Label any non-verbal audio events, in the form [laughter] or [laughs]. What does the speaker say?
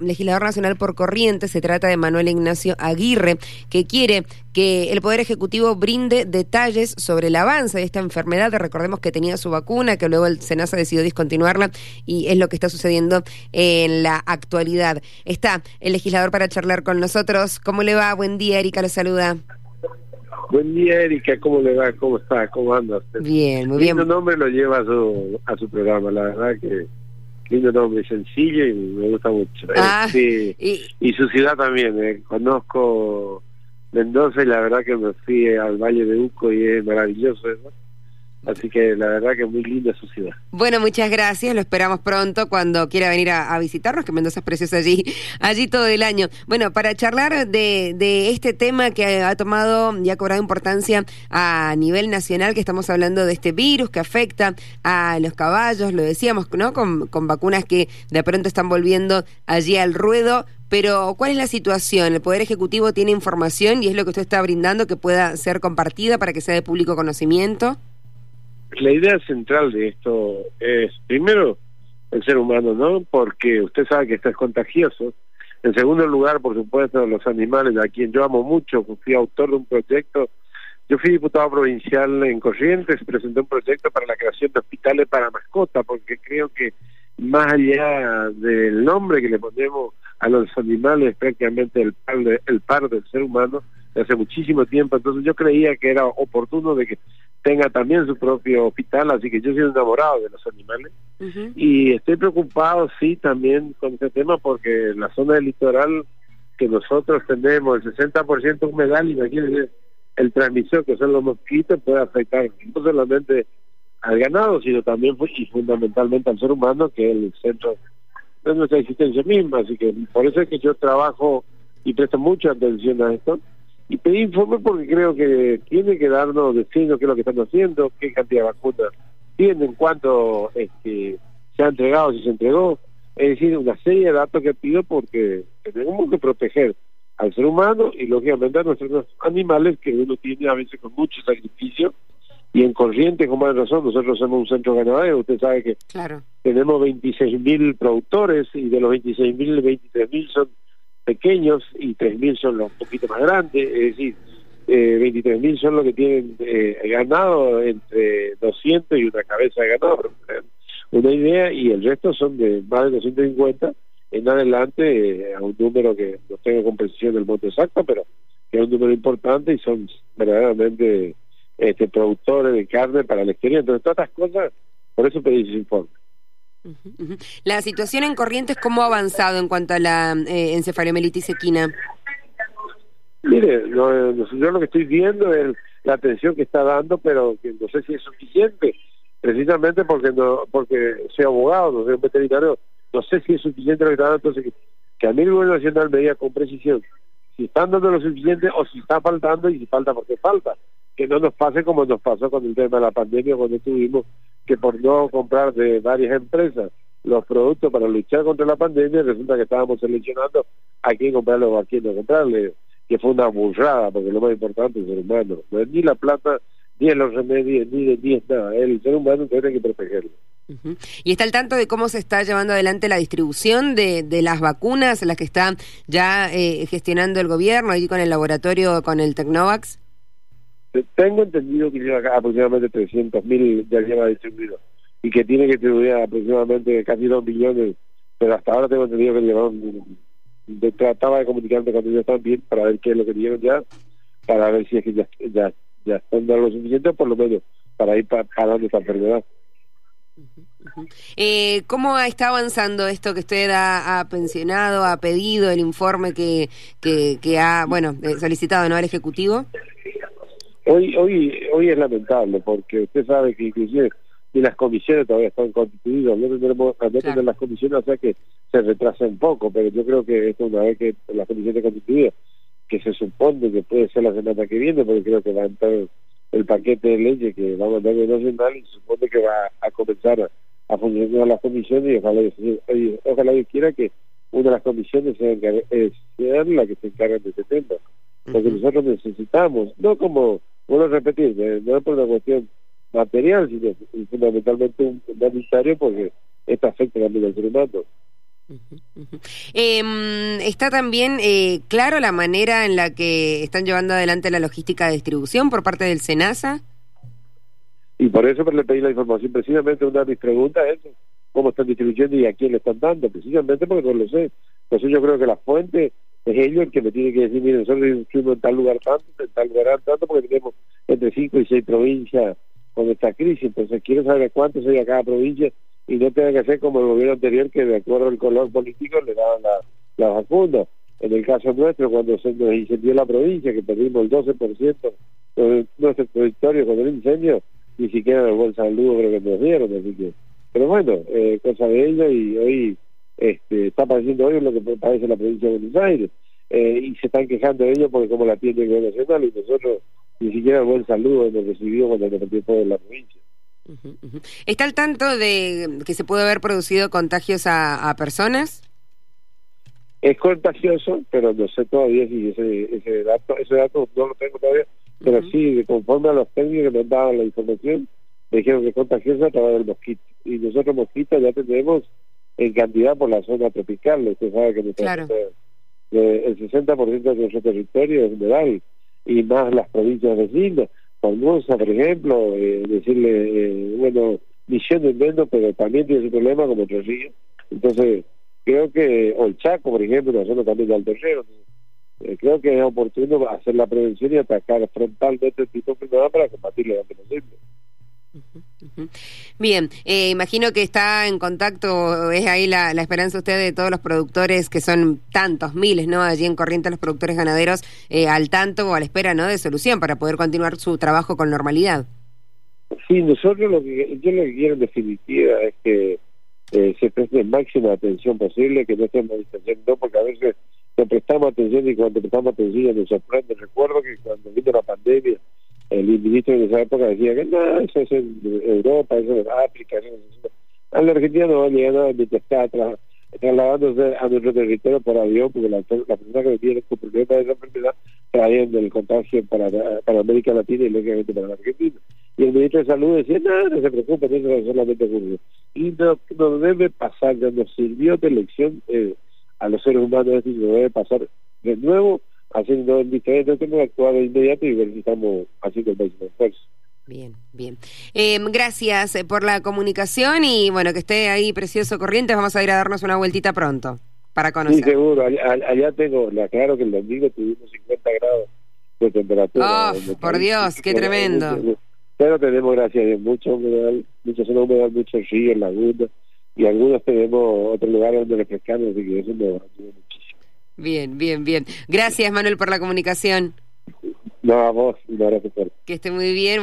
legislador nacional por corriente, se trata de Manuel Ignacio Aguirre, que quiere que el Poder Ejecutivo brinde detalles sobre el avance de esta enfermedad. Recordemos que tenía su vacuna, que luego el SENASA decidió discontinuarla y es lo que está sucediendo en la actualidad. Está el legislador para charlar con nosotros. ¿Cómo le va? Buen día, Erika, lo saluda. Buen día, Erika, ¿cómo le va? ¿Cómo está? ¿Cómo anda usted? Bien, muy bien. Lindo nombre lo lleva a su, a su programa, la verdad que lindo nombre, sencillo y me gusta mucho. Ah, Sí, y- y su ciudad también, eh. conozco Mendoza y la verdad que me fui al Valle de Uco y es maravilloso eso. Así que la verdad que es muy linda su ciudad. Bueno, muchas gracias. Lo esperamos pronto cuando quiera venir a, visitarnos, que Mendoza es precioso allí, [laughs] allí todo el año. Bueno, para charlar de, de este tema que ha tomado y ha cobrado importancia a nivel nacional, que estamos hablando de este virus que afecta a los caballos, lo decíamos, ¿no? Con vacunas que de pronto están volviendo allí al ruedo. Pero, ¿cuál es la situación? ¿El Poder Ejecutivo tiene información y es lo que usted está brindando que pueda ser compartida para que sea de público conocimiento? La idea central de esto es, primero, el ser humano, ¿no? Porque usted sabe que esto es contagioso. En segundo lugar, por supuesto, los animales, a quien yo amo mucho, fui autor de un proyecto. Yo fui diputado provincial en Corrientes, presenté un proyecto para la creación de hospitales para mascotas, porque creo que más allá del nombre que le ponemos a los animales, prácticamente el par, de- el par del ser humano, hace muchísimo tiempo. Entonces yo creía que era oportuno de que tenga también su propio hospital, así que yo soy enamorado de los animales y estoy preocupado, sí, también con este tema porque la zona del litoral que nosotros tenemos el 60% humedal, imagínense el transmisor que son los mosquitos puede afectar no solamente al ganado, sino también y fundamentalmente al ser humano, que es el centro de nuestra existencia misma. Así que por eso es que yo trabajo y presto mucha atención a esto. Y pedí informe porque creo que tiene que darnos decirnos qué es lo que están haciendo, qué cantidad de vacunas tienen, cuánto este, se ha entregado, si se entregó. Es decir, una serie de datos que pido porque tenemos que proteger al ser humano y lógicamente a nuestros animales que uno tiene a veces con mucho sacrificio y en corriente, como hay razón, nosotros somos un centro ganadero, usted sabe que Claro. tenemos 26.000 productores y de los 26.000, 23.000 son pequeños y 3.000 son los un poquito más grandes, es decir, eh, 23.000 son los que tienen eh, ganado entre 200 y una cabeza de ganado, una idea, y el resto son de más de 250 en adelante eh, a un número que no tengo con precisión el monto exacto, pero que es un número importante y son verdaderamente este, productores de carne para el exterior. Entonces, todas estas cosas, por eso pedí ese informe. La situación en Corrientes, ¿cómo ha avanzado en cuanto a la eh, equina? Mire, no sé, yo lo que estoy viendo es la atención que está dando, pero que no sé si es suficiente, precisamente porque no porque soy abogado, no soy un veterinario, no sé si es suficiente lo que está dando, entonces que, a mí el gobierno nacional me diga con precisión si están dando lo suficiente o si está faltando y si falta porque falta. Que no nos pase como nos pasó con el tema de la pandemia cuando tuvimos que por no comprar de varias empresas los productos para luchar contra la pandemia, resulta que estábamos seleccionando a quién comprarle o a quién no comprarle, que fue una burrada, porque lo más importante es el ser humano. No es ni la plata, ni los remedios, ni, de- ni es nada. El ser humano tiene que protegerlo. ¿Y está al tanto de cómo se está llevando adelante la distribución de, de las vacunas, las que está ya eh, gestionando el gobierno, ahí con el laboratorio, con el Tecnovax? Tengo entendido que lleva aproximadamente 300.000 ya lleva distribuido y que tiene que distribuir aproximadamente casi 2 millones, pero hasta ahora tengo entendido que llevaron, trataba de comunicarme con ellos también para ver qué es lo que dieron ya, para ver si es que ya, ya, ya están dando lo suficiente, por lo menos para ir pa- parando esta enfermedad. Eh, ¿Cómo está avanzando esto que usted ha, pensionado, ha pedido, el informe que, que, que ha bueno eh, solicitado ¿no? al Ejecutivo? Hoy, hoy, hoy es lamentable porque usted sabe que inclusive ni las comisiones todavía están constituidas, no tendremos, no Claro. las comisiones, o sea que se retrasa un poco, pero yo creo que esto una vez que las comisiones constituidas, que se supone que puede ser la semana que viene, porque creo que va a entrar el paquete de leyes que va a mandar el Nacional y se supone que va a comenzar a, a funcionar las comisiones y ojalá, oye, ojalá Dios quiera que una de las comisiones sea, eh, sea la que se encargue de este tema porque nosotros necesitamos, no como, vuelvo a repetir, eh, no es por una cuestión material, sino fundamentalmente un humanitario porque esto afecta también al ser humano. Em, ¿Está también eh, claro la manera en la que están llevando adelante la logística de distribución por parte del SENASA? Y por eso le pedí la información. Precisamente una de mis preguntas es cómo están distribuyendo y a quién le están dando. Precisamente porque no lo sé. Entonces yo creo que la fuente es ellos el que me tiene que decir, miren, nosotros distribuimos en tal lugar tanto, en tal lugar tanto, porque tenemos entre cinco y seis provincias con esta crisis. Entonces quiero saber cuántos hay a cada provincia y no tenga que ser como el gobierno anterior que de acuerdo al color político le daban la, la vacuna. En el caso nuestro, cuando se nos incendió la provincia, que perdimos el 12% de nuestro territorio con el incendio, ni siquiera el buen saludo creo que nos dieron, así que... Pero bueno, eh, cosa de ella y hoy este, está apareciendo hoy lo que parece la provincia de Buenos Aires. Eh, y se están quejando de ellos porque como la atiende el gobierno nacional y nosotros ni siquiera el buen saludo hemos recibido cuando nos todo en la provincia. ¿Está al tanto de que se puede haber producido contagios a, personas? Es contagioso, pero no sé todavía si ese, ese dato, ese dato no lo tengo todavía, pero sí, conforme a los técnicos que nos daban la información, me dijeron que es contagioso a través del mosquito. Y nosotros mosquitos ya tenemos en cantidad por la zona tropical, usted sabe que el 60% de nuestro territorio es humedal y más las provincias vecinas Formosa, por ejemplo, eh, decirle, eh, bueno, Misiones menos, pero también tiene ese problema como río. Entonces, creo que, o el Chaco, por ejemplo, la zona también de Alto eh, creo que es oportuno hacer la prevención y atacar frontalmente el tipo de enfermedad para antes posible. Bien, eh, imagino que está en contacto, es ahí la, esperanza usted de todos los productores, que son tantos, miles, ¿no? Allí en Corrientes, los productores ganaderos, eh, al tanto o a la espera, ¿no? De solución para poder continuar su trabajo con normalidad. Sí, nosotros lo que, yo lo que quiero en definitiva es que eh, se preste máxima atención posible, que no estemos distanciando, porque a veces no prestamos atención y cuando prestamos atención nos sorprende. Recuerdo que cuando vino la pandemia, el ministro de esa época decía que no, eso es en Europa, eso es África, eso es... A la Argentina no va a llegar mientras está trasladándose a nuestro territorio por avión, porque la, la persona que viene con problemas de esa enfermedad trayendo el contagio para, para América Latina y lógicamente para la Argentina. Y el ministro de Salud decía, no, no se preocupe, eso es solamente ocurre. Y no, no debe pasar, ya nos sirvió de lección eh, a los seres humanos, y no debe pasar de nuevo haciendo el diferente, tenemos que actuar de inmediato y ver si estamos haciendo el máximo esfuerzo. Bien, bien. Eh, gracias eh, por la comunicación y bueno, que esté ahí precioso Corrientes. Vamos a ir a darnos una vueltita pronto para conocer. Sí, seguro. Allá, tengo, le aclaro que el domingo tuvimos 50 grados de temperatura. Oh, por Dios, qué tremendo. Pero tenemos, gracias a Dios, mucho humedad, mucha zona humedad, muchos ríos, lagunas y algunos tenemos otros lugares donde refrescamos, así que eso ayuda muchísimo. Bien, bien, bien. Gracias, Manuel, por la comunicación. No, a vos, un abrazo Que esté muy bien.